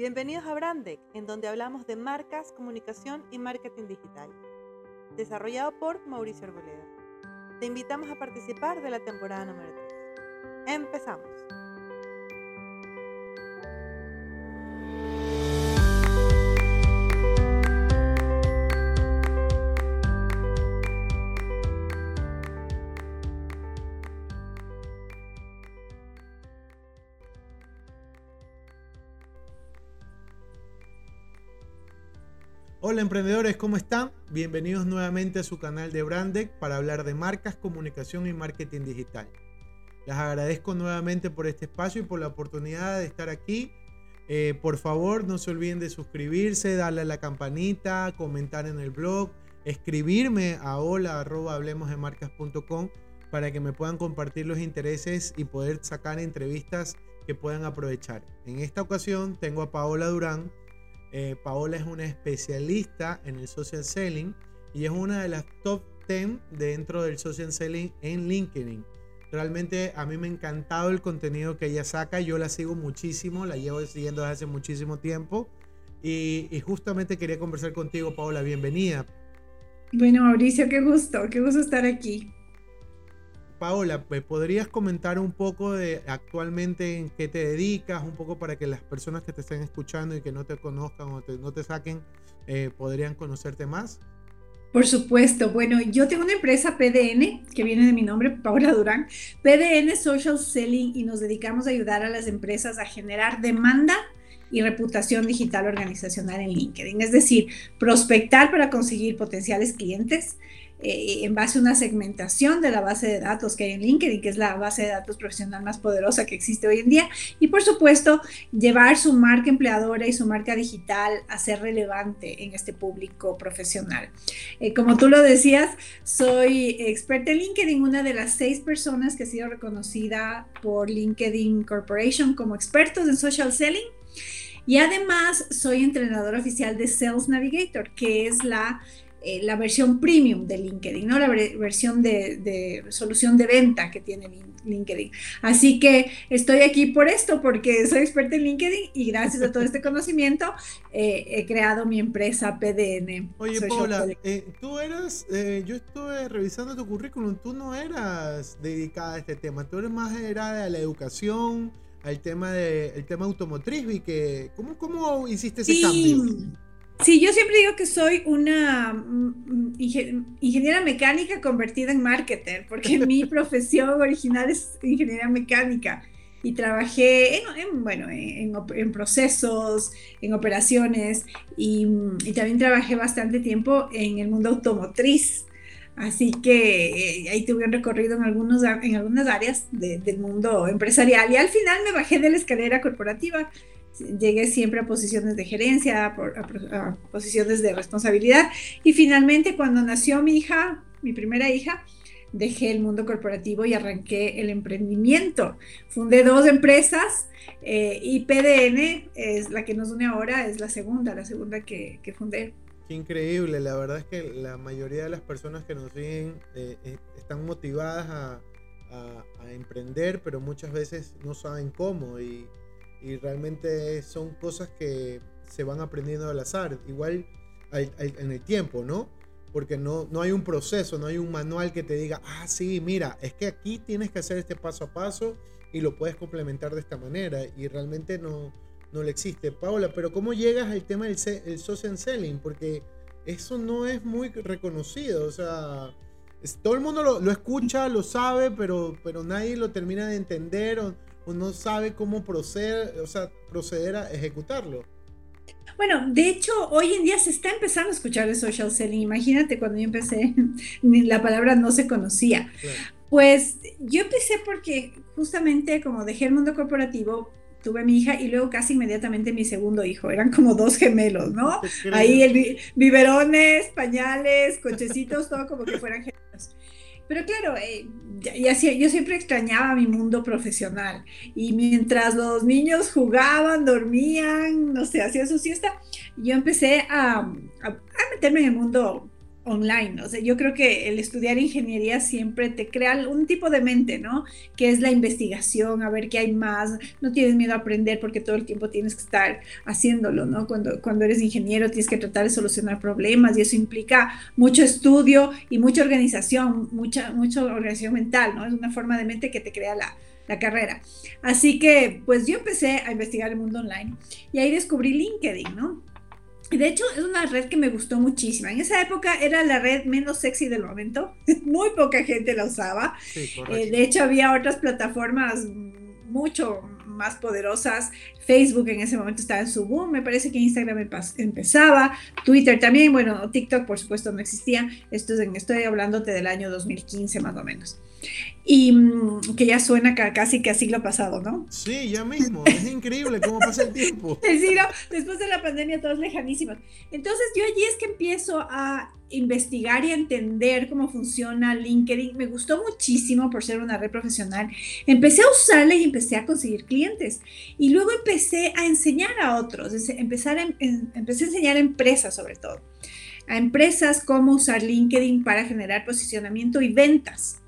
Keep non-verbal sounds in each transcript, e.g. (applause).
Bienvenidos a Brandec, en donde hablamos de marcas, comunicación y marketing digital. Desarrollado por Mauricio Arboleda. Te invitamos a participar de la temporada número 3. Empezamos. Hola emprendedores, ¿cómo están? Bienvenidos nuevamente a su canal de Brandec para hablar de marcas, comunicación y marketing digital. Les agradezco nuevamente por este espacio y por la oportunidad de estar aquí. Eh, por favor, no se olviden de suscribirse, darle a la campanita, comentar en el blog, escribirme a hola para que me puedan compartir los intereses y poder sacar entrevistas que puedan aprovechar. En esta ocasión tengo a Paola Durán, eh, Paola es una especialista en el social selling y es una de las top 10 dentro del social selling en LinkedIn. Realmente a mí me ha encantado el contenido que ella saca. Yo la sigo muchísimo, la llevo siguiendo desde hace muchísimo tiempo. Y, y justamente quería conversar contigo, Paola. Bienvenida. Bueno, Mauricio, qué gusto, qué gusto estar aquí. Paola, ¿me podrías comentar un poco de actualmente en qué te dedicas? Un poco para que las personas que te estén escuchando y que no te conozcan o no te saquen eh, podrían conocerte más. Por supuesto. Bueno, yo tengo una empresa PDN, que viene de mi nombre, Paola Durán, PDN Social Selling, y nos dedicamos a ayudar a las empresas a generar demanda y reputación digital organizacional en LinkedIn. Es decir, prospectar para conseguir potenciales clientes, eh, en base a una segmentación de la base de datos que hay en LinkedIn, que es la base de datos profesional más poderosa que existe hoy en día, y por supuesto llevar su marca empleadora y su marca digital a ser relevante en este público profesional. Eh, como tú lo decías, soy experta en LinkedIn, una de las seis personas que ha sido reconocida por LinkedIn Corporation como expertos en social selling. Y además soy entrenadora oficial de Sales Navigator, que es la eh, la versión premium de LinkedIn, ¿no? La versión de, solución de venta que tiene LinkedIn. Así que estoy aquí por esto, porque soy experta en LinkedIn y gracias a todo este conocimiento eh, he creado mi empresa PDN. Oye, Paula, eh, tú eras, yo estuve revisando tu currículum, tú no eras dedicada a este tema, tú eres más era de la educación, al tema de el tema automotriz y que ¿cómo, cómo hiciste ese cambio? Sí, yo siempre digo que soy una mm, ingeniera mecánica convertida en marketer, porque mi (laughs) profesión original es ingeniería mecánica y trabajé en, bueno, en, procesos, en operaciones y, también trabajé bastante tiempo en el mundo automotriz. Así que eh, ahí tuve un recorrido en, algunos, en algunas áreas del mundo empresarial y al final me bajé de la escalera corporativa llegué siempre a posiciones de gerencia, a, posiciones de responsabilidad y finalmente cuando nació mi hija, mi primera hija, dejé el mundo corporativo y arranqué el emprendimiento. Fundé dos empresas eh, y PDN es la que nos une ahora, es la segunda, la segunda que, que fundé. Qué increíble, la verdad es que la mayoría de las personas que nos siguen eh, eh, están motivadas a, a, emprender, pero muchas veces no saben cómo y y realmente son cosas que se van aprendiendo al azar, igual en el tiempo, ¿no? Porque no, no hay un proceso, no hay un manual que te diga, ah, sí, mira, es que aquí tienes que hacer este paso a paso y lo puedes complementar de esta manera y realmente no, no le existe. Paola, pero ¿cómo llegas al tema del el social selling? Porque eso no es muy reconocido, o sea, todo el mundo lo, escucha, lo sabe, pero, pero nadie lo termina de entender no sabe cómo proceder, o sea, proceder a ejecutarlo. Bueno, de hecho, hoy en día se está empezando a escuchar el social selling. Imagínate cuando yo empecé, (laughs) la palabra no se conocía. Pues yo empecé porque justamente como dejé el mundo corporativo, tuve a mi hija y luego casi inmediatamente mi segundo hijo. Eran como dos gemelos, ¿no? Ahí el biberones, pañales, cochecitos, todo como que fueran gemelos. Pero claro, eh, yo siempre extrañaba mi mundo profesional. Y mientras los niños jugaban, dormían, no sé, hacían su siesta, yo empecé a, meterme en el mundo online. O sea, yo creo que el estudiar ingeniería siempre te crea un tipo de mente, ¿no? Que es la investigación, a ver qué hay más. No tienes miedo a aprender porque todo el tiempo tienes que estar haciéndolo, ¿no? Cuando, cuando eres ingeniero tienes que tratar de solucionar problemas y eso implica mucho estudio y mucha organización, mucha, mucha organización mental, ¿no? Es una forma de mente que te crea la, la carrera. Así que, pues yo empecé a investigar el mundo online y ahí descubrí LinkedIn, ¿no? De hecho, es una red que me gustó muchísimo. En esa época era la red menos sexy del momento. (laughs) Muy poca gente la usaba. Eh, de hecho, había otras plataformas mucho más poderosas. Facebook en ese momento estaba en su boom. Me parece que Instagram empezaba. Twitter también. Bueno, TikTok, por supuesto, no existía. Esto es estoy hablándote del año 2015 más o menos y mm, que ya suena casi que a siglo pasado, ¿no? Sí, ya mismo, es increíble cómo pasa el tiempo. (laughs) Sí, ¿no? Después de la pandemia todos lejanísimos. Entonces yo allí es que empiezo a investigar y a entender cómo funciona LinkedIn. Me gustó muchísimo por ser una red profesional. Empecé a usarla y empecé a conseguir clientes. Y luego empecé a enseñar a otros, empezar empecé a enseñar a empresas sobre todo. A empresas cómo usar LinkedIn para generar posicionamiento y ventas.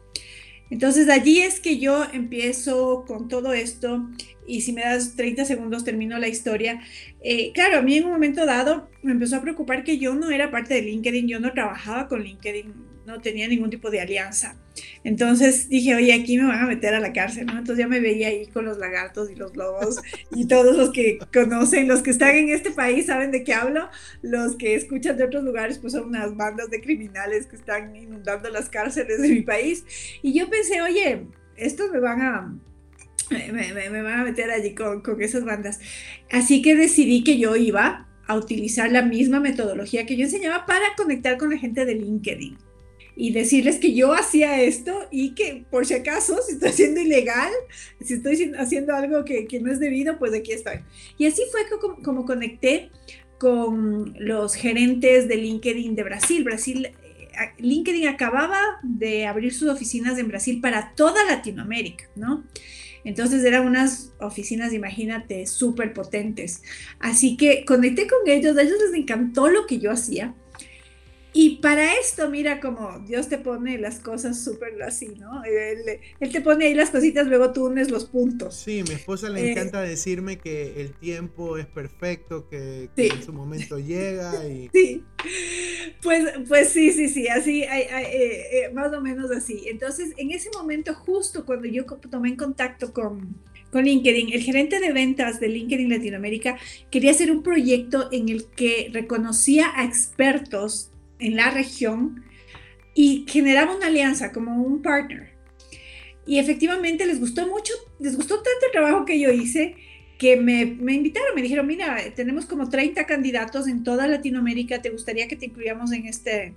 Entonces allí es que yo empiezo con todo esto y si me das 30 segundos termino la historia. Eh, claro, a mí en un momento dado me empezó a preocupar que yo no era parte de LinkedIn, yo no trabajaba con LinkedIn, no tenía ningún tipo de alianza. Entonces dije, oye, aquí me van a meter a la cárcel, ¿no? Entonces ya me veía ahí con los lagartos y los lobos y todos los que conocen, los que están en este país saben de qué hablo, los que escuchan de otros lugares pues son unas bandas de criminales que están inundando las cárceles de mi país. Y yo pensé, oye, estos me van a... Me, van a meter allí con, con esas bandas. Así que decidí que yo iba a utilizar la misma metodología que yo enseñaba para conectar con la gente de LinkedIn y decirles que yo hacía esto y que por si acaso, (laughs) si estoy haciendo ilegal, si estoy haciendo algo que, que no es debido, pues aquí estoy. Y así fue como, como conecté con los gerentes de LinkedIn de Brasil. Brasil eh, LinkedIn acababa de abrir sus oficinas en Brasil para toda Latinoamérica, ¿no? Entonces eran unas oficinas, imagínate, súper potentes. Así que conecté con ellos, a ellos les encantó lo que yo hacía. Y para esto, mira como Dios te pone las cosas súper así, ¿no? Él, te pone ahí las cositas, luego tú unes los puntos. Sí, mi esposa le eh, encanta decirme que el tiempo es perfecto, que, en su momento llega y... (laughs) Sí, pues, pues sí, sí, sí, así, eh, eh, más o menos así. Entonces, en ese momento, justo cuando yo tomé en contacto con, con LinkedIn, el gerente de ventas de LinkedIn Latinoamérica quería hacer un proyecto en el que reconocía a expertos en la región y generaba una alianza como un partner. Y efectivamente les gustó mucho, les gustó tanto el trabajo que yo hice que me, me, invitaron, me dijeron, mira, tenemos como 30 candidatos en toda Latinoamérica, ¿te gustaría que te incluyamos en este,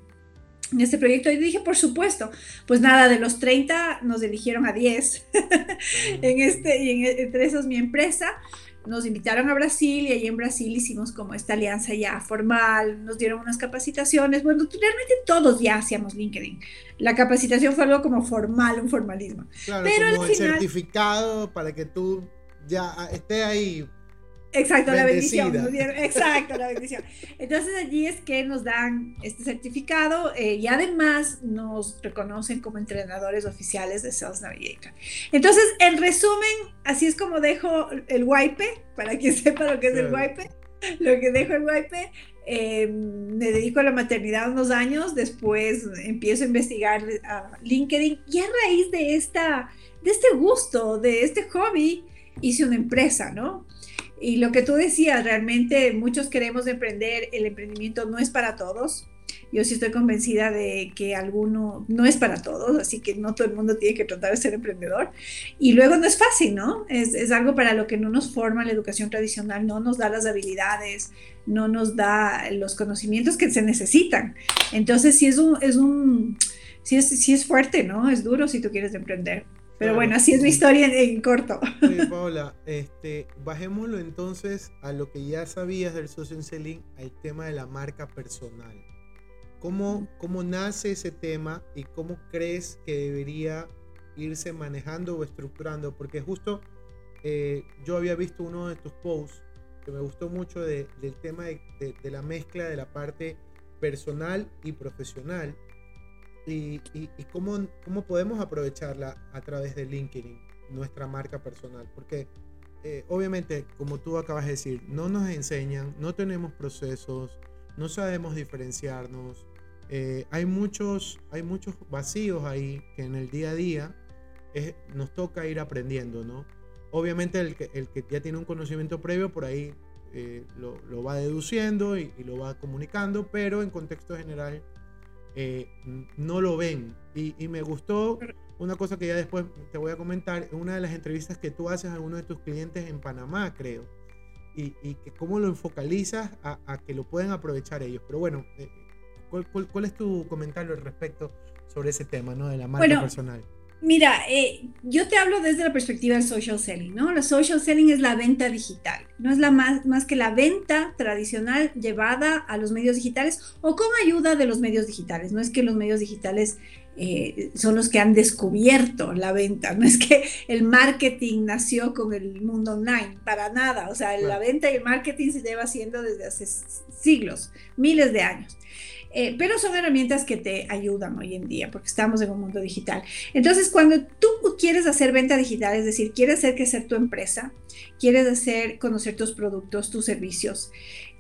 en este proyecto? Y dije, por supuesto. Pues nada, de los 30 nos eligieron a 10 (laughs) en este, y en, entre esos mi empresa nos invitaron a Brasil y ahí en Brasil hicimos como esta alianza ya formal, nos dieron unas capacitaciones, bueno, realmente todos ya hacíamos LinkedIn. La capacitación fue algo como formal, un formalismo. Claro, Pero como el certificado para que tú ya esté ahí Exacto, la bendición. exacto, la bendición. Entonces allí es que nos dan este certificado eh, y además nos reconocen como entrenadores oficiales de Sales Navigator. Entonces, en resumen, así es como dejo el wipe, para quien (laughs) sepa lo que es el wipe, lo que dejo el wipe. Eh, me dedico a la maternidad unos años, después empiezo a investigar a LinkedIn y a raíz de, esta, de este gusto, de este hobby, hice una empresa, ¿no? Y lo que tú decías, realmente muchos queremos emprender, el emprendimiento no es para todos. Yo sí estoy convencida de que alguno no es para todos, así que no todo el mundo tiene que tratar de ser emprendedor. Y luego no es fácil, ¿no? Es, es algo para lo que no nos forma la educación tradicional, no nos da las habilidades, no nos da los conocimientos que se necesitan. Entonces sí es un, es un, sí es, sí es fuerte, ¿no? Es duro si tú quieres emprender. Pero bueno, así es mi historia en, corto. Oye, (laughs) Paola, este, bajémoslo entonces a lo que ya sabías del social selling, al tema de la marca personal. ¿Cómo, ¿Cómo nace ese tema y cómo crees que debería irse manejando o estructurando? Porque justo eh, yo había visto uno de tus posts que me gustó mucho del tema de, de, la mezcla de la parte personal y profesional y, cómo, cómo, podemos aprovecharla a través de LinkedIn, nuestra marca personal. Porque eh, obviamente, como tú acabas de decir, no nos enseñan, no tenemos procesos, no sabemos diferenciarnos. Eh, hay, muchos, hay muchos vacíos ahí que en el día a día nos toca ir aprendiendo, ¿no? Obviamente el que, el que ya tiene un conocimiento previo por ahí eh, lo, va deduciendo y, lo va comunicando, pero en contexto general eh, no lo ven. Y, me gustó una cosa que ya después te voy a comentar, una de las entrevistas que tú haces a uno de tus clientes en Panamá, creo, y, que cómo lo focalizas a, que lo pueden aprovechar ellos. Pero bueno, eh, ¿cuál, es tu comentario al respecto sobre ese tema, ¿no? De la marca personal. Mira, eh, yo te hablo desde la perspectiva del social selling, ¿no? La social selling es la venta digital, no es la más, más que la venta tradicional llevada a los medios digitales o con ayuda de los medios digitales. No es que los medios digitales eh, son los que han descubierto la venta, no es que el marketing nació con el mundo online, para nada. O sea, la venta y el marketing se lleva haciendo desde hace siglos, miles de años. Eh, pero son herramientas que te ayudan hoy en día porque estamos en un mundo digital. Entonces, cuando tú quieres hacer venta digital, es decir, quieres hacer crecer tu empresa, quieres hacer conocer tus productos, tus servicios,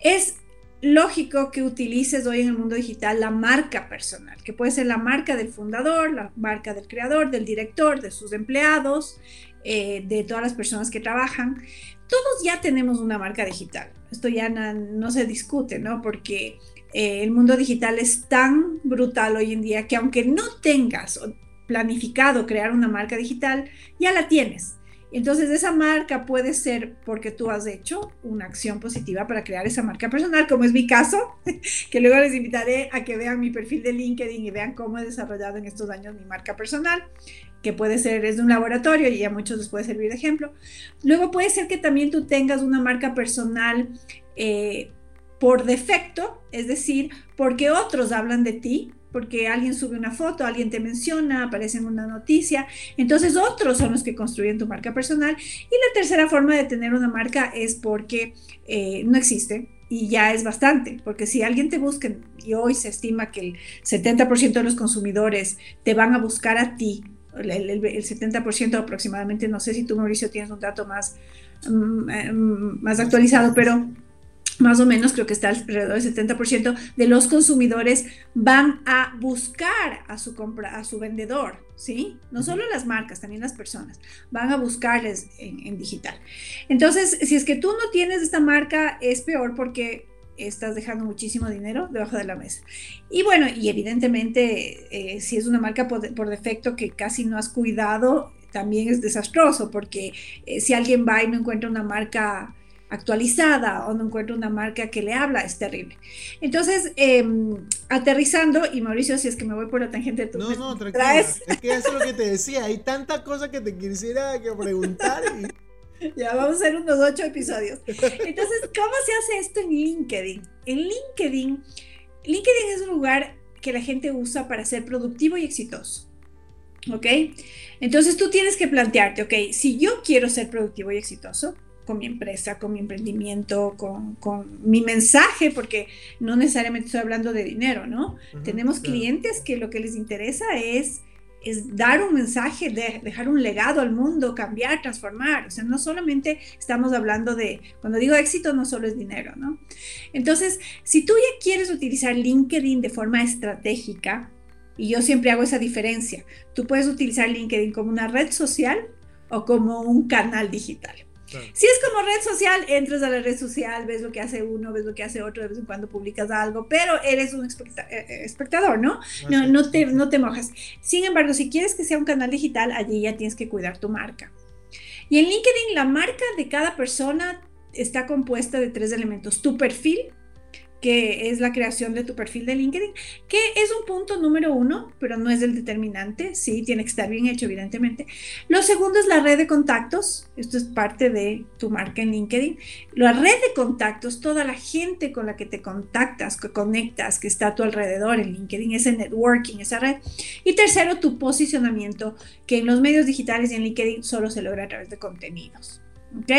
es lógico que utilices hoy en el mundo digital la marca personal, que puede ser la marca del fundador, la marca del creador, del director, de sus empleados, eh, de todas las personas que trabajan. Todos ya tenemos una marca digital. Esto ya no se discute, ¿no? Porque eh, el mundo digital es tan brutal hoy en día que aunque no tengas planificado crear una marca digital, ya la tienes. Entonces esa marca puede ser porque tú has hecho una acción positiva para crear esa marca personal, como es mi caso, (laughs) que luego les invitaré a que vean mi perfil de LinkedIn y vean cómo he desarrollado en estos años mi marca personal, que puede ser, es de un laboratorio y a muchos les puede servir de ejemplo. Luego puede ser que también tú tengas una marca personal eh, por defecto, es decir, porque otros hablan de ti, porque alguien sube una foto, alguien te menciona, aparece en una noticia. Entonces otros son los que construyen tu marca personal. Y la tercera forma de tener una marca es porque eh, no existe. Y ya es bastante, porque si alguien te busca, y hoy se estima que el 70% de los consumidores te van a buscar a ti, el, el 70% aproximadamente, no sé si tú Mauricio tienes un dato más, mm, eh, mm, más actualizado, pero más o menos creo que está alrededor del 70% de los consumidores van a buscar a su compra, a su vendedor, ¿sí? No solo las marcas, también las personas van a buscarles en, digital. Entonces, si es que tú no tienes esta marca, es peor porque estás dejando muchísimo dinero debajo de la mesa. Y bueno, y evidentemente, eh, si es una marca por, defecto que casi no has cuidado, también es desastroso porque eh, si alguien va y no encuentra una marca actualizada o no encuentro una marca que le habla, es terrible. Entonces, em, aterrizando, y Mauricio, si es que me voy por la tangente, tú no, no, tranquila. Es que eso es lo que te decía, hay tanta cosa que te quisiera que preguntar. (laughs) Ya vamos a hacer unos ocho episodios. Entonces, ¿cómo se hace esto en LinkedIn? En LinkedIn, LinkedIn es un lugar que la gente usa para ser productivo y exitoso. ¿Ok? Entonces tú tienes que plantearte, ok, si yo quiero ser productivo y exitoso, con mi empresa, con mi emprendimiento, con, mi mensaje, porque no necesariamente estoy hablando de dinero, ¿no? Tenemos clientes que lo que les interesa es, es dar un mensaje, de, dejar un legado al mundo, cambiar, transformar. O sea, no solamente estamos hablando de, cuando digo éxito, no solo es dinero, ¿no? Entonces, si tú ya quieres utilizar LinkedIn de forma estratégica, y yo siempre hago esa diferencia, tú puedes utilizar LinkedIn como una red social o como un canal digital. Si es como red social, entras a la red social, ves lo que hace uno, ves lo que hace otro, de vez en cuando publicas algo, pero eres un eh, eh, espectador, ¿no? No, no, te, no te mojas. Sin embargo, si quieres que sea un canal digital, allí ya tienes que cuidar tu marca. Y en LinkedIn, la marca de cada persona está compuesta de tres elementos. Tu perfil, que es la creación de tu perfil de LinkedIn, que es un punto número uno, pero no es el determinante, sí, tiene que estar bien hecho, evidentemente. Lo segundo es la red de contactos, esto es parte de tu marca en LinkedIn. La red de contactos, toda la gente con la que te contactas, que conectas, que está a tu alrededor en LinkedIn, ese networking, esa red. Y tercero, tu posicionamiento, que en los medios digitales y en LinkedIn solo se logra a través de contenidos. ¿Ok?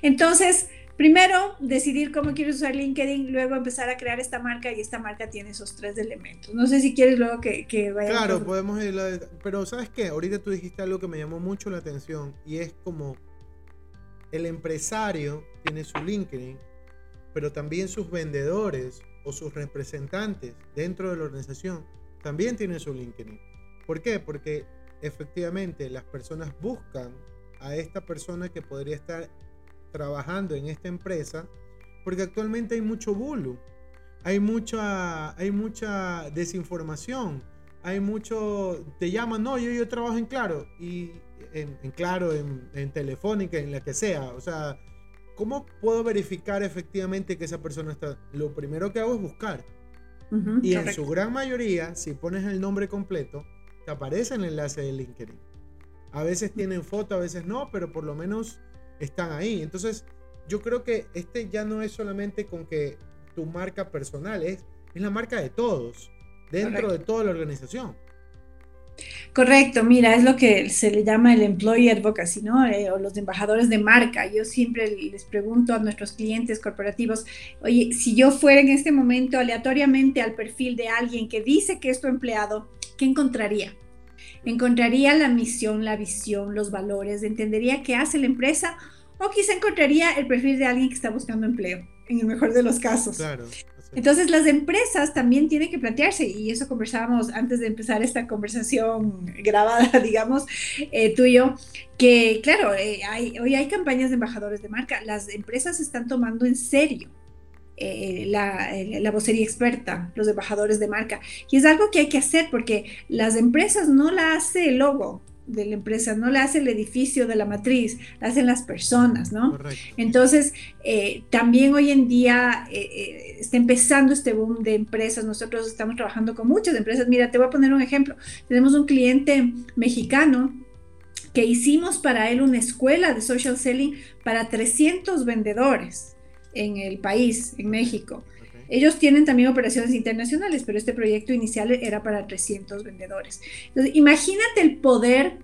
Entonces, primero decidir cómo quieres usar LinkedIn, luego empezar a crear esta marca y esta marca tiene esos tres elementos. No sé si quieres luego que, que vaya. Claro, podemos ir, pero ¿sabes qué? Ahorita tú dijiste algo que me llamó mucho la atención y es como el empresario tiene su LinkedIn, pero también sus vendedores o sus representantes dentro de la organización también tienen su LinkedIn. ¿Por qué? Porque efectivamente las personas buscan a esta persona que podría estar trabajando en esta empresa, porque actualmente hay mucho bulo, hay mucha, hay mucha desinformación, hay mucho, te llaman, no, yo, yo trabajo en Claro, y en, Claro, en, Telefónica, en la que sea, o sea, ¿cómo puedo verificar efectivamente que esa persona está? Lo primero que hago es buscar. y en su gran mayoría, si pones el nombre completo, te aparece el enlace de LinkedIn. A veces tienen foto, a veces no, pero por lo menos están ahí. Entonces, yo creo que este ya no es solamente con que tu marca personal, es, es la marca de todos, dentro de toda la organización. Correcto, mira, es lo que se le llama el employee advocacy, ¿no? Eh, o los embajadores de marca. Yo siempre les pregunto a nuestros clientes corporativos, oye, si yo fuera en este momento aleatoriamente al perfil de alguien que dice que es tu empleado, ¿qué encontraría? Encontraría la misión, la visión, los valores, entendería qué hace la empresa o quizá encontraría el perfil de alguien que está buscando empleo, en el mejor de los casos. Claro. Entonces las empresas también tienen que plantearse, y eso conversábamos antes de empezar esta conversación grabada, (laughs) digamos, eh, tú y yo, que claro, eh, hoy hay campañas de embajadores de marca, las empresas están tomando en serio eh, la, eh, la, vocería experta, los embajadores de marca. Y es algo que hay que hacer porque las empresas no la hace el logo de la empresa, no la hace el edificio de la matriz, la hacen las personas, ¿no? Entonces, eh, también hoy en día está empezando este boom de empresas. Nosotros estamos trabajando con muchas empresas. Mira, te voy a poner un ejemplo. Tenemos un cliente mexicano que hicimos para él una escuela de social selling para 300 vendedores en el país, en México. Ellos tienen también operaciones internacionales, pero este proyecto inicial era para 300 vendedores. Entonces, imagínate el poder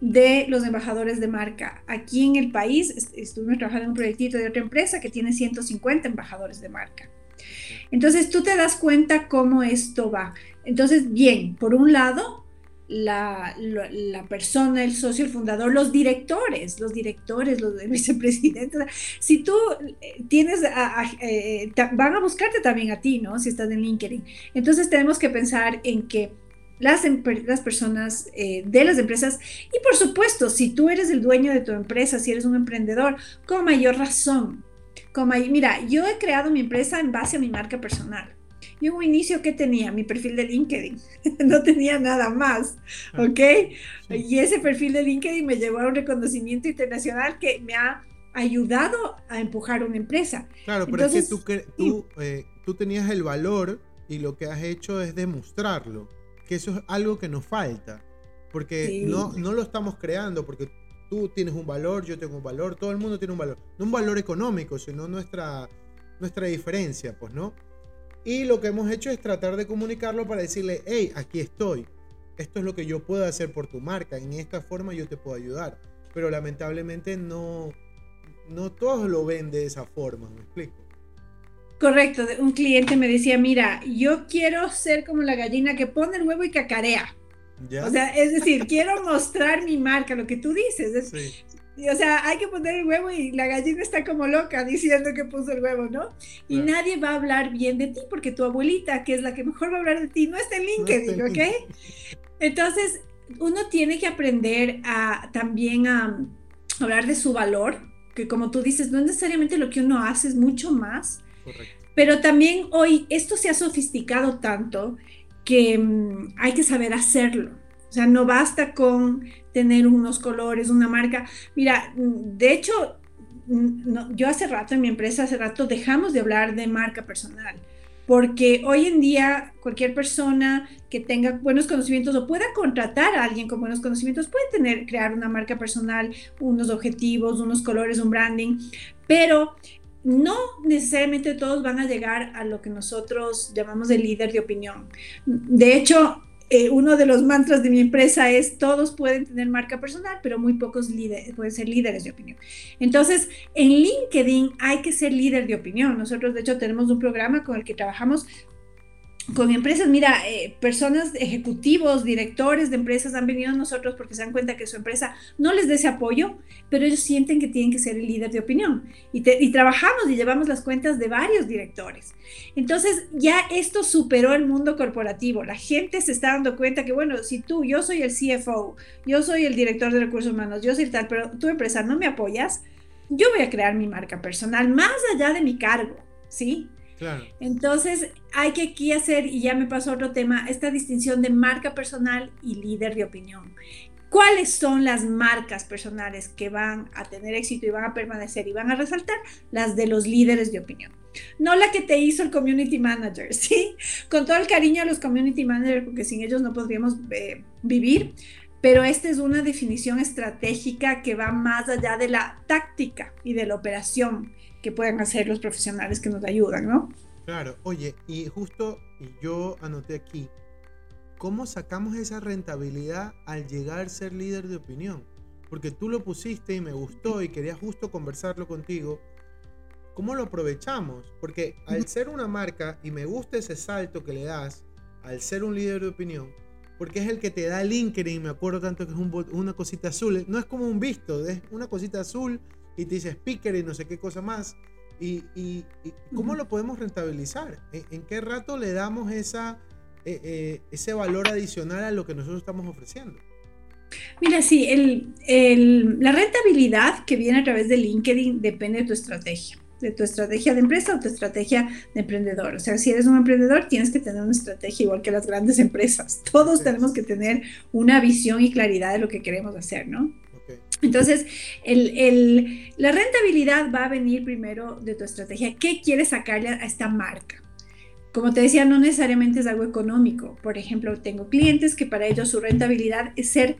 de los embajadores de marca. Aquí en el país estuvimos trabajando en un proyectito de otra empresa que tiene 150 embajadores de marca. Entonces tú te das cuenta cómo esto va. Entonces, bien, por un lado, la, la, persona, el socio, el fundador, los directores, los directores, los (laughs) vicepresidentes. Si tú eh, tienes, eh, van a buscarte también a ti, ¿no? Si estás en LinkedIn. Entonces tenemos que pensar en que las, las personas eh, de las empresas y por supuesto, si tú eres el dueño de tu empresa, si eres un emprendedor, con mayor razón. Con mira, yo he creado mi empresa en base a mi marca personal. Yo en un inicio, ¿qué tenía? Mi perfil de LinkedIn. (laughs) no tenía nada más, ah, ¿ok? Y ese perfil de LinkedIn me llevó a un reconocimiento internacional que me ha ayudado a empujar una empresa. Claro, pero es que tú, tú, eh, tú tenías el valor y lo que has hecho es demostrarlo, que eso es algo que nos falta, porque no, no lo estamos creando, porque tú tienes un valor, yo tengo un valor, todo el mundo tiene un valor, no un valor económico, sino nuestra, nuestra diferencia, pues, ¿no? Y lo que hemos hecho es tratar de comunicarlo para decirle, hey, aquí estoy. Esto es lo que yo puedo hacer por tu marca. En esta forma yo te puedo ayudar. Pero lamentablemente no, no todos lo ven de esa forma, ¿me explico? Correcto, un cliente me decía, mira, yo quiero ser como la gallina que pone el huevo y cacarea. ¿Ya? O sea, es decir, quiero mostrar mi marca, lo que tú dices. sí o sea, hay que poner el huevo y la gallina está como loca diciendo que puso el huevo, ¿no? Y nadie va a hablar bien de ti porque tu abuelita, que es la que mejor va a hablar de ti, no está en LinkedIn, ¿ok? Entonces, uno tiene que aprender a también a hablar de su valor, que como tú dices, no es necesariamente lo que uno hace, es mucho más. Correcto. Pero también hoy esto se ha sofisticado tanto que mm, hay que saber hacerlo. O sea, no basta con tener unos colores, una marca. Mira, de hecho, yo hace rato en mi empresa, hace rato dejamos de hablar de marca personal, porque hoy en día cualquier persona que tenga buenos conocimientos o pueda contratar a alguien con buenos conocimientos puede tener, crear una marca personal, unos objetivos, unos colores, un branding, pero no necesariamente todos van a llegar a lo que nosotros llamamos el líder de opinión. De hecho, eh, uno de los mantras de mi empresa es todos pueden tener marca personal, pero muy pocos líderes, pueden ser líderes de opinión. Entonces, en LinkedIn hay que ser líder de opinión. Nosotros, de hecho, tenemos un programa con el que trabajamos con empresas, mira, eh, personas, ejecutivos, directores de empresas han venido a nosotros porque se dan cuenta que su empresa no les dé ese apoyo, pero ellos sienten que tienen que ser el líder de opinión. Y, trabajamos y llevamos las cuentas de varios directores. Entonces, ya esto superó el mundo corporativo. La gente se está dando cuenta que, bueno, si tú, yo soy el CFO, yo soy el director de recursos humanos, yo soy tal, pero tu empresa no me apoyas, yo voy a crear mi marca personal más allá de mi cargo, ¿sí? Entonces, hay que aquí hacer, y ya me pasó otro tema, esta distinción de marca personal y líder de opinión. ¿Cuáles son las marcas personales que van a tener éxito y van a permanecer y van a resaltar? Las de los líderes de opinión. No la que te hizo el community manager, (laughs) ¿sí? Con todo el cariño a los community managers, porque sin ellos no podríamos eh, vivir, pero esta es una definición estratégica que va más allá de la táctica y de la operación que pueden hacer los profesionales que nos ayudan, ¿no? Claro, oye, y justo yo anoté aquí, ¿cómo sacamos esa rentabilidad al llegar a ser líder de opinión? Porque tú lo pusiste y me gustó y quería justo conversarlo contigo. ¿Cómo lo aprovechamos? Porque al ser una marca, y me gusta ese salto que le das al ser un líder de opinión, porque es el que te da LinkedIn, me acuerdo tanto que es una cosita azul, no es como un visto, es una cosita azul y te dice speaker y no sé qué cosa más. ¿Y, y, cómo lo podemos rentabilizar? ¿En, qué rato le damos esa, eh, eh, ese valor adicional a lo que nosotros estamos ofreciendo? Mira, sí, el, el, la rentabilidad que viene a través de LinkedIn depende de tu estrategia, de tu estrategia de empresa o tu estrategia de emprendedor. O sea, si eres un emprendedor, tienes que tener una estrategia igual que las grandes (laughs) empresas. Todos tenemos que tener una visión y claridad de lo que queremos hacer, ¿no? Entonces, la rentabilidad va a venir primero de tu estrategia. ¿Qué quieres sacarle a esta marca? Como te decía, no necesariamente es algo económico. Por ejemplo, tengo clientes que para ellos su rentabilidad es ser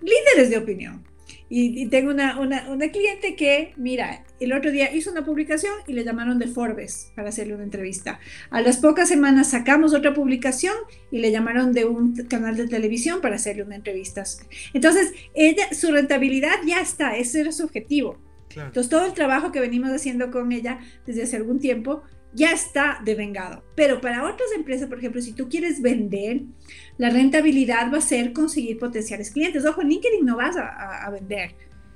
líderes de opinión. Y, tengo una, una, una, cliente que, mira, el otro día hizo una publicación y le llamaron de Forbes para hacerle una entrevista. A las pocas semanas sacamos otra publicación y le llamaron de un canal de televisión para hacerle una entrevista. Entonces, ella, su rentabilidad ya está, ese era su objetivo. Entonces, todo el trabajo que venimos haciendo con ella desde hace algún tiempo ya está devengado. Pero para otras empresas, por ejemplo, si tú quieres vender, la rentabilidad va a ser conseguir potenciales clientes. Ojo, en LinkedIn no vas a, vender,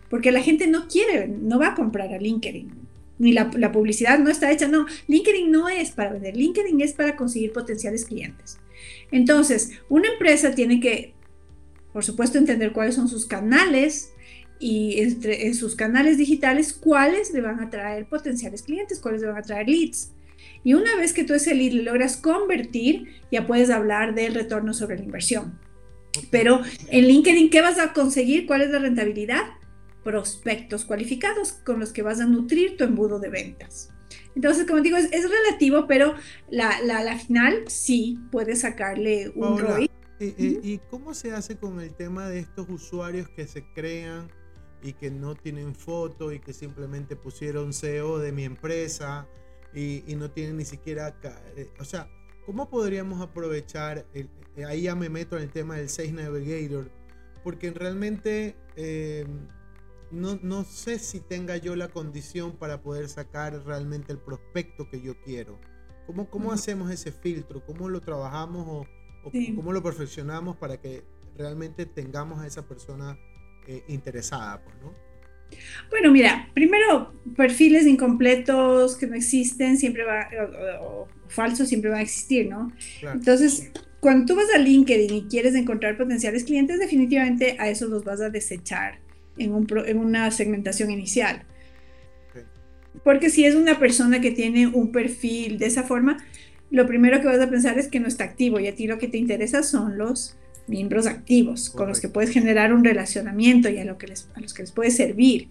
porque la gente no quiere, no va a comprar a LinkedIn. Ni la, la, publicidad no está hecha. No, LinkedIn no es para vender. LinkedIn es para conseguir potenciales clientes. Entonces, una empresa tiene que, por supuesto, entender cuáles son sus canales y entre, en sus canales digitales, cuáles le van a traer potenciales clientes, cuáles le van a traer leads. Y una vez que tú ese lead lo logras convertir, ya puedes hablar del retorno sobre la inversión. Pero en LinkedIn, ¿qué vas a conseguir? ¿Cuál es la rentabilidad? Prospectos cualificados con los que vas a nutrir tu embudo de ventas. Entonces, como digo, es, relativo, pero la, la, final sí puedes sacarle un ROI. ¿Y cómo se hace con el tema de estos usuarios que se crean y que no tienen foto y que simplemente pusieron CEO de mi empresa y, no tienen ni siquiera, eh, o sea, ¿cómo podríamos aprovechar, eh, ahí ya me meto en el tema del Sales Navigator, porque realmente eh, no, no, sé si tenga yo la condición para poder sacar realmente el prospecto que yo quiero. ¿Cómo, cómo hacemos ese filtro? ¿Cómo lo trabajamos o, cómo lo perfeccionamos para que realmente tengamos a esa persona interesada? Pues, ¿no? Bueno, mira, primero, perfiles incompletos que no existen, siempre va, o, falsos siempre van a existir, ¿no? Entonces, cuando tú vas a LinkedIn y quieres encontrar potenciales clientes, definitivamente a esos los vas a desechar en, un, en una segmentación inicial. Porque si es una persona que tiene un perfil de esa forma, lo primero que vas a pensar es que no está activo y a ti lo que te interesa son los miembros activos con los que puedes generar un relacionamiento y a, lo que les, a los que les puedes servir.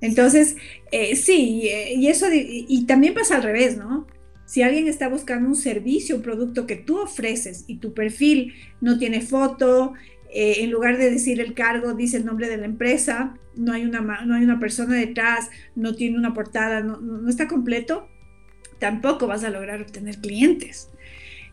Entonces, eh, sí, y eso, y también pasa al revés, ¿no? Si alguien está buscando un servicio, un producto que tú ofreces y tu perfil no tiene foto, eh, en lugar de decir el cargo, dice el nombre de la empresa, no hay una, no hay una persona detrás, no tiene una portada, no, no está completo, tampoco vas a lograr obtener clientes.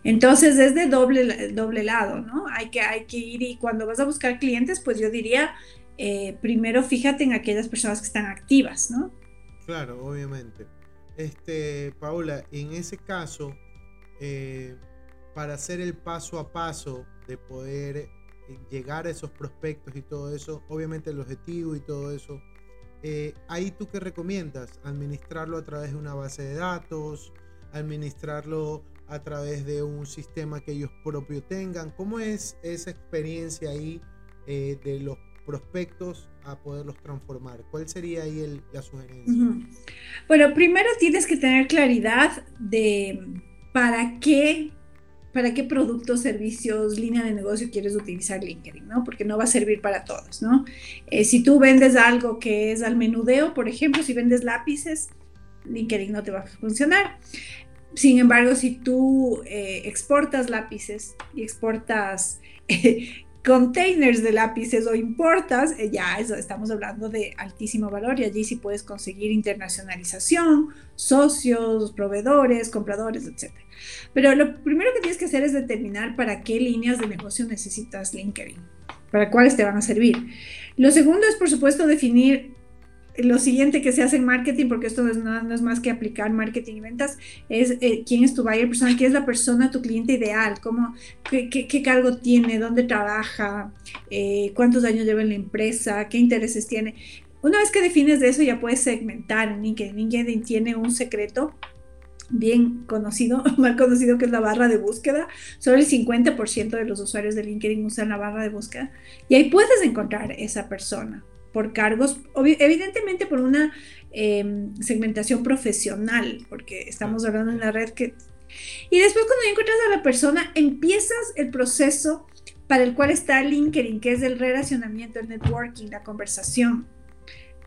Entonces es de doble, doble lado, ¿no? Hay que, hay que ir y cuando vas a buscar clientes, pues yo diría, eh, primero fíjate en aquellas personas que están activas, ¿no? Claro, obviamente. Este, Paula, en ese caso, eh, para hacer el paso a paso de poder eh, llegar a esos prospectos y todo eso, obviamente el objetivo y todo eso, ahí tú qué recomiendas? ¿Administrarlo a través de una base de datos? ¿Administrarlo a través de un sistema que ellos propios tengan. ¿Cómo es esa experiencia ahí eh, de los prospectos a poderlos transformar? ¿Cuál sería ahí la sugerencia? Bueno, primero tienes que tener claridad de para qué, para qué productos, servicios, línea de negocio quieres utilizar LinkedIn, ¿no? Porque no va a servir para todos, ¿no? Eh, si tú vendes algo que es al menudeo, por ejemplo, si vendes lápices, LinkedIn no te va a funcionar. Sin embargo, si tú eh, exportas lápices y exportas (laughs) containers de lápices o importas, eh, ya estamos hablando de altísimo valor y allí sí puedes conseguir internacionalización, socios, proveedores, compradores, etc. Pero lo primero que tienes que hacer es determinar para qué líneas de negocio necesitas LinkedIn, para cuáles te van a servir. Lo segundo es, por supuesto, definir lo siguiente que se hace en marketing, porque esto no es, más que aplicar marketing y ventas, es eh, quién es tu buyer persona, quién es la persona, tu cliente ideal, cómo, qué, qué, cargo tiene, dónde trabaja, eh, cuántos años lleva en la empresa, qué intereses tiene. Una vez que defines de eso, ya puedes segmentar en LinkedIn. LinkedIn tiene un secreto bien conocido, (laughs) mal conocido, que es la barra de búsqueda. Solo el 50% de los usuarios de LinkedIn usan la barra de búsqueda. Y ahí puedes encontrar esa persona por cargos, evidentemente por una em, segmentación profesional, porque estamos hablando de una red que... Y después cuando encuentras a la persona, empiezas el proceso para el cual está LinkedIn, que es el relacionamiento, el networking, la conversación.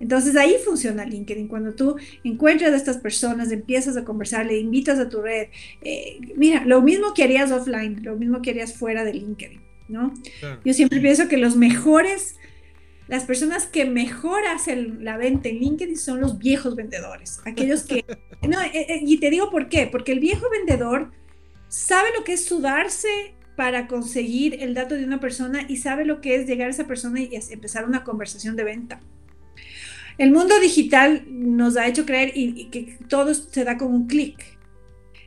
Entonces ahí funciona LinkedIn. Cuando tú encuentras a estas personas, empiezas a conversar, le invitas a tu red. Eh, mira, lo mismo que harías offline, lo mismo que harías fuera de LinkedIn, ¿no? Yo siempre pienso que los mejores las personas que mejor hacen la venta en LinkedIn son los viejos vendedores, aquellos que... (laughs) No, eh, eh, y te digo por qué, porque el viejo vendedor sabe lo que es sudarse para conseguir el dato de una persona y sabe lo que es llegar a esa persona y empezar una conversación de venta. El mundo digital nos ha hecho creer y, que todo se da con un clic.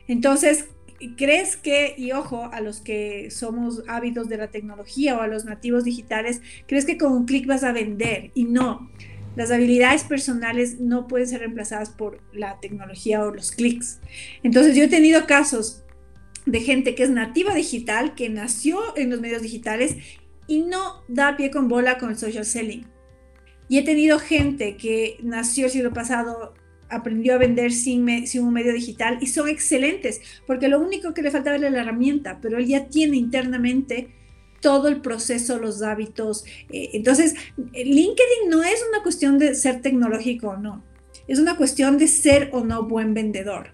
Entonces, ¿Crees que, y ojo, a los que somos ávidos de la tecnología o a los nativos digitales, crees que con un clic vas a vender? Y no, las habilidades personales no pueden ser reemplazadas por la tecnología o los clics. Entonces yo he tenido casos de gente que es nativa digital, que nació en los medios digitales y no da pie con bola con el social selling. Y he tenido gente que nació el siglo pasado aprendió a vender sin, sin, un medio digital y son excelentes, porque lo único que le faltaba era la herramienta, pero él ya tiene internamente todo el proceso, los hábitos. Eh, entonces, LinkedIn no es una cuestión de ser tecnológico o no, es una cuestión de ser o no buen vendedor,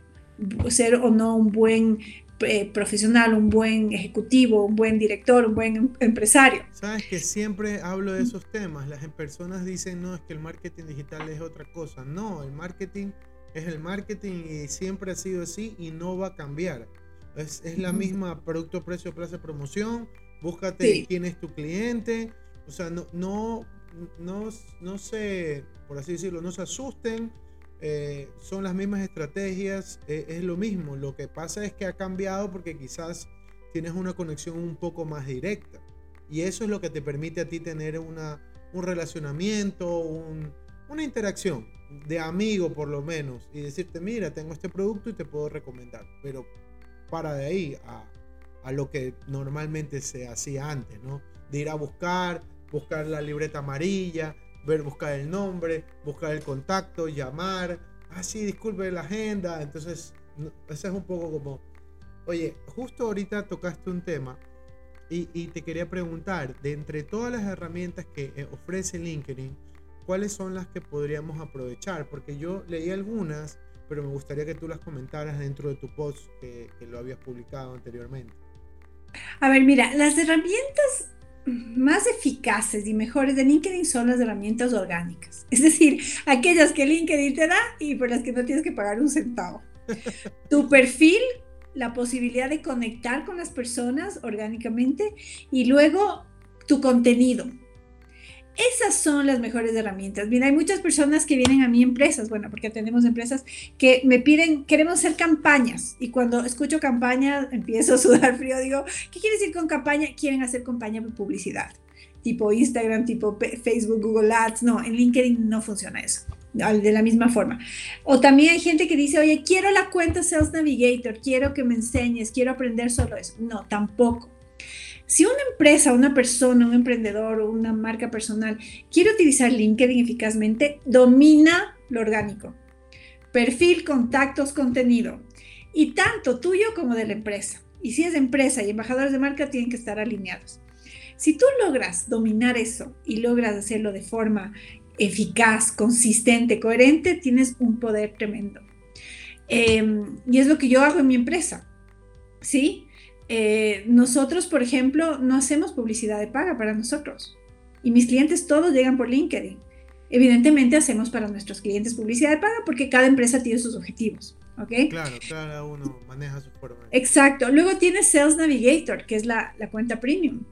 ser o no un buen eh, profesional, un buen ejecutivo, un buen director, un buen em, empresario. Sabes que siempre hablo de esos temas. Las personas dicen, no, es que el marketing digital es otra cosa. No, el marketing es el marketing y siempre ha sido así y no va a cambiar. Es, es la misma producto, precio, plaza, promoción. Búscate quién es tu cliente. O sea, no, no, no, no se, por así decirlo, no se asusten eh, son las mismas estrategias, eh, es lo mismo. Lo que pasa es que ha cambiado porque quizás tienes una conexión un poco más directa. Y eso es lo que te permite a ti tener una, un relacionamiento, una interacción de amigo por lo menos. Y decirte, mira, tengo este producto y te puedo recomendar. Pero para de ahí a, a lo que normalmente se hacía antes, ¿no? De ir a buscar, buscar la libreta amarilla, ver, buscar el nombre, buscar el contacto, llamar. Ah, sí, disculpe la agenda. Entonces, eso es un poco como, oye, justo ahorita tocaste un tema y, te quería preguntar, de entre todas las herramientas que eh, ofrece LinkedIn, ¿cuáles son las que podríamos aprovechar? Porque yo leí algunas, pero me gustaría que tú las comentaras dentro de tu post que lo habías publicado anteriormente. A ver, mira, las herramientas más eficaces y mejores de LinkedIn son las herramientas orgánicas. (laughs) Es decir, aquellas que LinkedIn te da y por las que no tienes que pagar un centavo. (laughs) Tu perfil la posibilidad de conectar con las personas orgánicamente y luego tu contenido. Esas son las mejores herramientas. Mira, hay muchas personas que vienen a mi empresas, bueno, porque tenemos empresas que me piden, queremos hacer campañas. Y cuando escucho campaña, empiezo a sudar frío. Digo, ¿qué quiere decir con campaña? Quieren hacer campaña de publicidad, tipo Instagram, tipo Facebook, Google Ads. No, en LinkedIn no funciona eso de la misma forma. O también hay gente que dice, oye, quiero la cuenta Sales Navigator, quiero que me enseñes, quiero aprender solo eso. No, tampoco. Si una empresa, una persona, un emprendedor o una marca personal quiere utilizar LinkedIn eficazmente, domina lo orgánico. Perfil, contactos, contenido. Y tanto tuyo como de la empresa. Y si es empresa y embajadores de marca, tienen que estar alineados. Si tú logras dominar eso y logras hacerlo de forma eficaz, consistente, coherente, tienes un poder tremendo. Em, y es lo que yo hago en mi empresa. ¿Sí? Eh, nosotros, por ejemplo, no hacemos publicidad de paga para nosotros. Y mis clientes todos llegan por LinkedIn. Evidentemente hacemos para nuestros clientes publicidad de paga porque cada empresa tiene sus objetivos. ¿ok? Claro, cada uno maneja su forma. Exacto. Luego tiene Sales Navigator, que es la, la cuenta premium.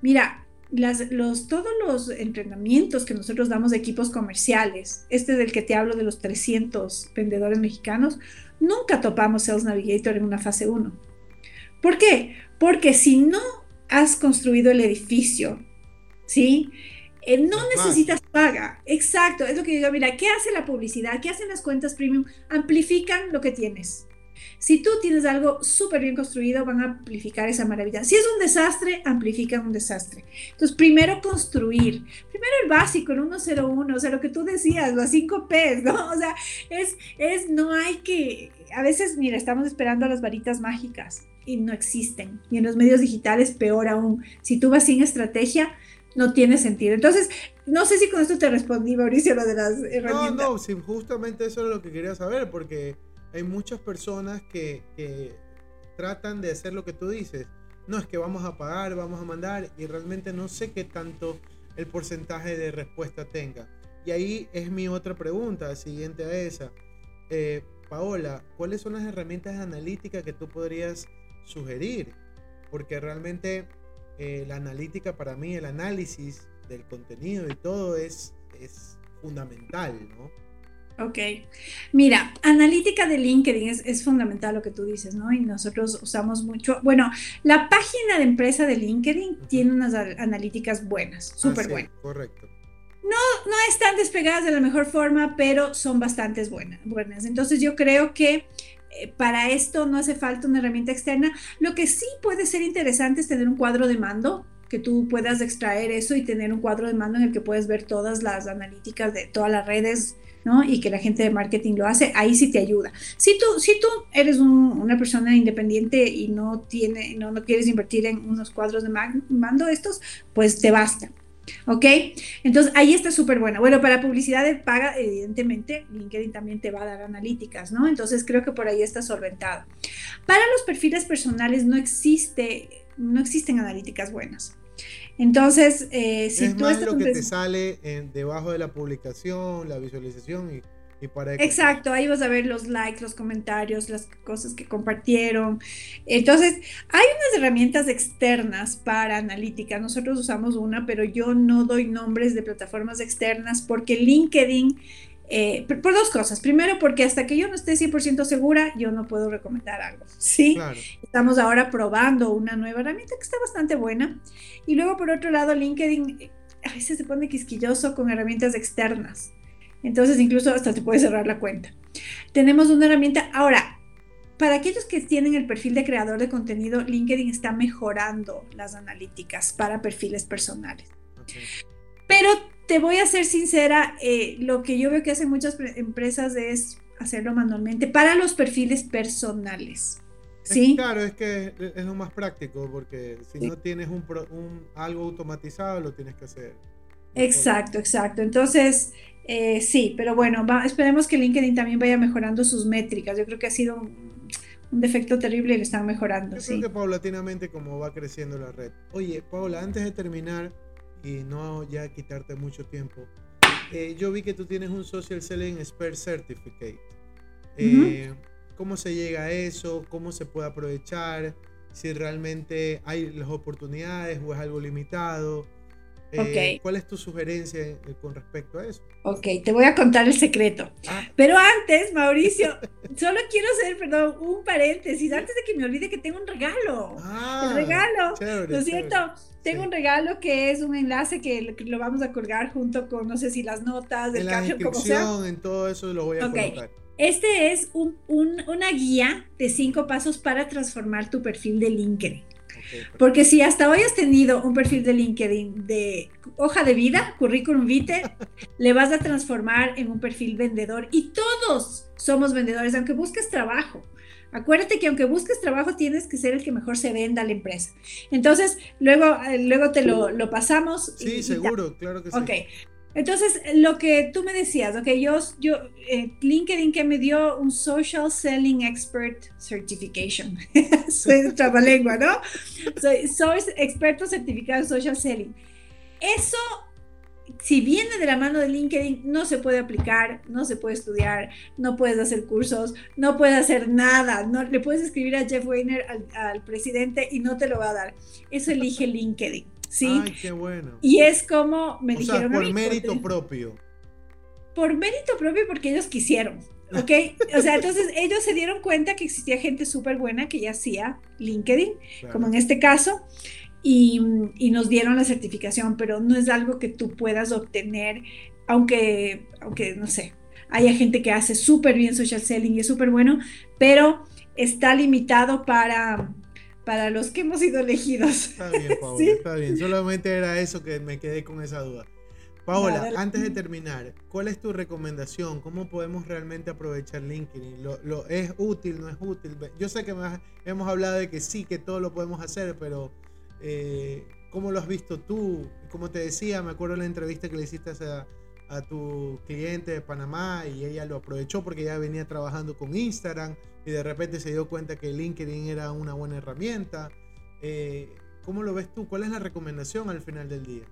Mira, los, todos los entrenamientos que nosotros damos de equipos comerciales, este del que te hablo de los 300 vendedores mexicanos, nunca topamos Sales Navigator en una fase 1. ¿Por qué? Porque si no has construido el edificio, ¿sí? Eh, no necesitas paga. Exacto, es lo que digo. Mira, ¿qué hace la publicidad? ¿Qué hacen las cuentas premium? Amplifican lo que tienes. Si tú tienes algo súper bien construido, van a amplificar esa maravilla. Si es un desastre, amplifican un desastre. Entonces, primero construir. Primero el básico, el 101, o sea, lo que tú decías, los 5 P's, ¿no? (laughs) O sea, es, es, no hay que, a veces, mira, estamos esperando las varitas mágicas y no existen. Y en los medios digitales, peor aún. Si tú vas sin estrategia, no tiene sentido. Entonces, no sé si con esto te respondí, Mauricio, lo de las herramientas. No, no, sí, justamente eso es lo que quería saber, porque hay muchas personas que, tratan de hacer lo que tú dices. No es que vamos a pagar, vamos a mandar y realmente no sé qué tanto el porcentaje de respuesta tenga. Y ahí es mi otra pregunta, siguiente a esa. Eh, Paola, ¿cuáles son las herramientas analíticas que tú podrías sugerir? Porque realmente eh, la analítica para mí, el análisis del contenido y todo es, es fundamental, ¿no? Ok. Mira, analítica de LinkedIn es, fundamental lo que tú dices, ¿no? Y nosotros usamos mucho. Bueno, la página de empresa de LinkedIn tiene unas analíticas buenas, súper buenas. correcto. No, no están despegadas de la mejor forma, pero son bastante buenas. buenas. Entonces yo creo que para esto no hace falta una herramienta externa. Lo que sí puede ser interesante es tener un cuadro de mando que tú puedas extraer eso y tener un cuadro de mando en el que puedes ver todas las analíticas de todas las redes ¿no? Y que la gente de marketing lo hace, ahí sí te ayuda. Si tú, si tú eres una persona independiente y no, tiene, no, no quieres invertir en unos cuadros de mando estos, pues te basta. ¿Ok? Entonces ahí está súper bueno. Bueno, para publicidad de paga, evidentemente, LinkedIn también te va a dar analíticas, ¿no? Entonces creo que por ahí está solventado. Para los perfiles personales no existe, no existen analíticas buenas. Entonces, eh, si es más lo que te sale debajo de la publicación, la visualización y, para... Exacto, ahí vas a ver los likes, los comentarios, las cosas que compartieron. Entonces, hay unas herramientas externas para analítica. Nosotros usamos una, pero yo no doy nombres de plataformas externas porque LinkedIn eh, por dos cosas. Primero, porque hasta que yo no esté 100% segura, yo no puedo recomendar algo. Sí, estamos ahora probando una nueva herramienta que está bastante buena. Y luego, por otro lado, LinkedIn eh, a veces se pone quisquilloso con herramientas externas. Entonces, incluso hasta te puede cerrar la cuenta. Tenemos una herramienta. Ahora, para aquellos que tienen el perfil de creador de contenido, LinkedIn está mejorando las analíticas para perfiles personales. Pero te voy a ser sincera, eh, lo que yo veo que hacen muchas empresas es hacerlo manualmente para los perfiles personales. ¿Sí? claro, es que es lo más práctico porque si no tienes un, algo automatizado lo tienes que hacer. Exacto, exacto. Entonces, eh, sí, pero bueno, esperemos que LinkedIn también vaya mejorando sus métricas. Yo creo que ha sido un, defecto terrible y lo están mejorando. Yo creo que paulatinamente como va creciendo la red. Oye, Paula, antes de terminar, y no ya quitarte mucho tiempo. Eh, yo vi que tú tienes un Social Selling Expert Certificate. Eh, cómo se llega a eso, cómo se puede aprovechar, si realmente hay las oportunidades o es algo limitado. Eh, ¿Cuál es tu sugerencia eh, con respecto a eso? Ok, te voy a contar el secreto. Ah. Pero antes, Mauricio, (laughs) solo quiero hacer, perdón, un paréntesis, antes de que me olvide que tengo un regalo. Ah, el regalo, ¿no es cierto? Tengo un regalo que es un enlace que lo vamos a colgar junto con, no sé si las notas, del en como sea. En todo eso lo voy a okay. colocar. Este es un, una guía de cinco pasos para transformar tu perfil de LinkedIn. Porque si hasta hoy has tenido un perfil de LinkedIn de hoja de vida, currículum vitae, (laughs) le vas a transformar en un perfil vendedor y todos somos vendedores, aunque busques trabajo. Acuérdate que aunque busques trabajo, tienes que ser el que mejor se venda a la empresa. Entonces, luego, eh, luego te lo, lo pasamos. Sí, seguro, claro que sí. Ok, entonces, lo que tú me decías, ok, yo, yo eh, LinkedIn que me dio un Social Selling Expert Certification. (laughs) soy trabalengua, ¿no? Soy, soy experto certificado en Social Selling. Eso, si viene de la mano de LinkedIn, no se puede aplicar, no se puede estudiar, no puedes hacer cursos, no puedes hacer nada. No, le puedes escribir a Jeff Weiner, al, al presidente, y no te lo va a dar. Eso elige LinkedIn. ¿Sí? Ay, qué bueno. Y es como me o dijeron. Sea, por mérito propio. Por mérito propio porque ellos quisieron. (laughs) ¿Ok? O sea, entonces ellos se dieron cuenta que existía gente súper buena que ya hacía LinkedIn, como en este caso, y, y, nos dieron la certificación, pero no es algo que tú puedas obtener, aunque, aunque no sé, haya gente que hace súper bien social selling y es súper bueno, pero está limitado para, para los que hemos sido elegidos. Está bien, (laughs) Paola, está bien. Solamente era eso que me quedé con esa duda. Paola, antes de terminar, ¿cuál es tu recomendación? ¿Cómo podemos realmente aprovechar LinkedIn? ¿Lo, es útil, no es útil? Yo sé que hemos hablado de que sí, que todo lo podemos hacer, pero eh, ¿cómo lo has visto tú? Como te decía, me acuerdo la entrevista que le hiciste a, a tu cliente de Panamá y ella lo aprovechó porque ya venía trabajando con Instagram y de repente se dio cuenta que LinkedIn era una buena herramienta. Eh, ¿Cómo lo ves tú? ¿Cuál es la recomendación al final del día?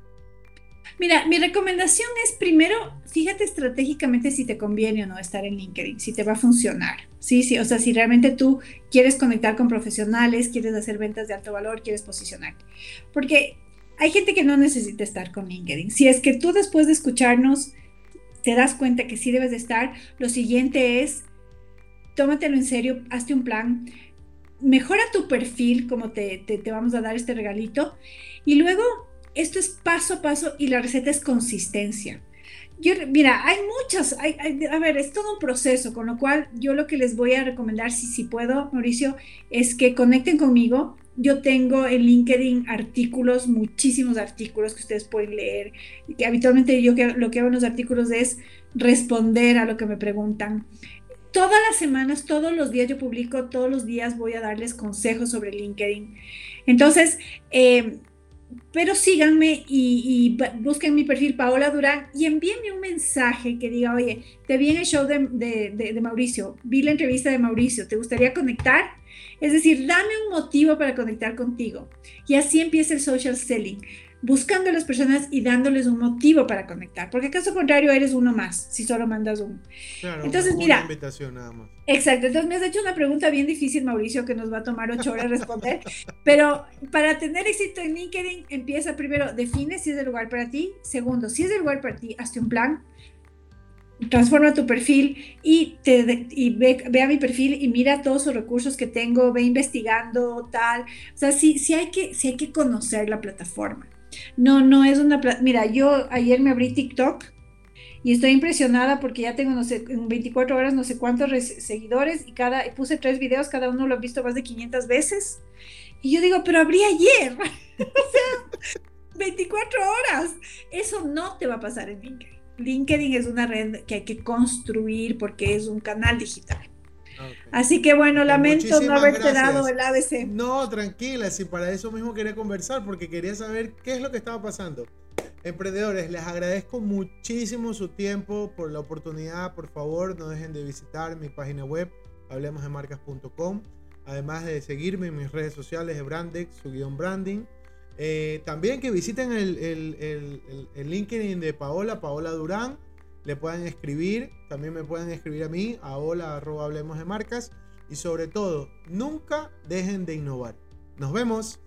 Mira, mi recomendación es primero, fíjate estratégicamente si te conviene o no estar en LinkedIn, si te va a funcionar. Sí, sí, o sea, si realmente tú quieres conectar con profesionales, quieres hacer ventas de alto valor, quieres posicionarte. Porque hay gente que no necesita estar con LinkedIn. Si es que tú después de escucharnos te das cuenta que sí debes de estar, lo siguiente es, tómatelo en serio, hazte un plan, mejora tu perfil, como te, te, vamos a dar este regalito, y luego esto es paso a paso y la receta es consistencia. Yo, mira, hay muchas, hay, a ver, es todo un proceso, con lo cual yo lo que les voy a recomendar, si, si puedo, Mauricio, es que conecten conmigo, yo tengo en LinkedIn artículos, muchísimos artículos que ustedes pueden leer. Que habitualmente yo lo que hago en los artículos es responder a lo que me preguntan. Todas las semanas, todos los días yo publico, todos los días voy a darles consejos sobre LinkedIn. Entonces, eh, pero síganme y, busquen mi perfil Paola Durán y envíenme un mensaje que diga, oye, te vi en el show de, de Mauricio, vi la entrevista de Mauricio, ¿te gustaría conectar? Es decir, dame un motivo para conectar contigo. Y así empieza el social selling, buscando a las personas y dándoles un motivo para conectar. Porque caso contrario, eres uno más, si solo mandas un. Claro, entonces, una mira. invitación nada más. Exacto. Entonces me has hecho una pregunta bien difícil, Mauricio, que nos va a tomar ocho horas responder. pero para tener éxito en LinkedIn, empieza primero, define si es el lugar para ti. Segundo, si es el lugar para ti, hazte un plan transforma tu perfil y, te, ve, ve, a mi perfil y mira todos los recursos que tengo, ve investigando, tal. O sea, sí, sí, hay, que, sí hay que conocer la plataforma. No, no es una... Mira, yo ayer me abrí TikTok y estoy impresionada porque ya tengo, no sé, en 24 horas no sé cuántos seguidores y cada, puse tres videos, cada uno lo ha visto más de 500 veces. Y yo digo, pero abrí ayer. (laughs) o sea, 24 horas. Eso no te va a pasar en LinkedIn. LinkedIn es una red que hay que construir porque es un canal digital. Así que bueno, lamento no haberte dado el ABC. No, tranquila, si para eso mismo quería conversar, porque quería saber qué es lo que estaba pasando. Emprendedores, les agradezco muchísimo su tiempo por la oportunidad. Por favor, no dejen de visitar mi página web, hablemosdemarcas.com. Además de seguirme en mis redes sociales de Brandex, su guion branding. Eh, también que visiten el, el, LinkedIn de Paola, Paola Durán. Le pueden escribir, también me pueden escribir a mí, a hola hablemos de marcas. y sobre todo, nunca dejen de innovar. Nos vemos.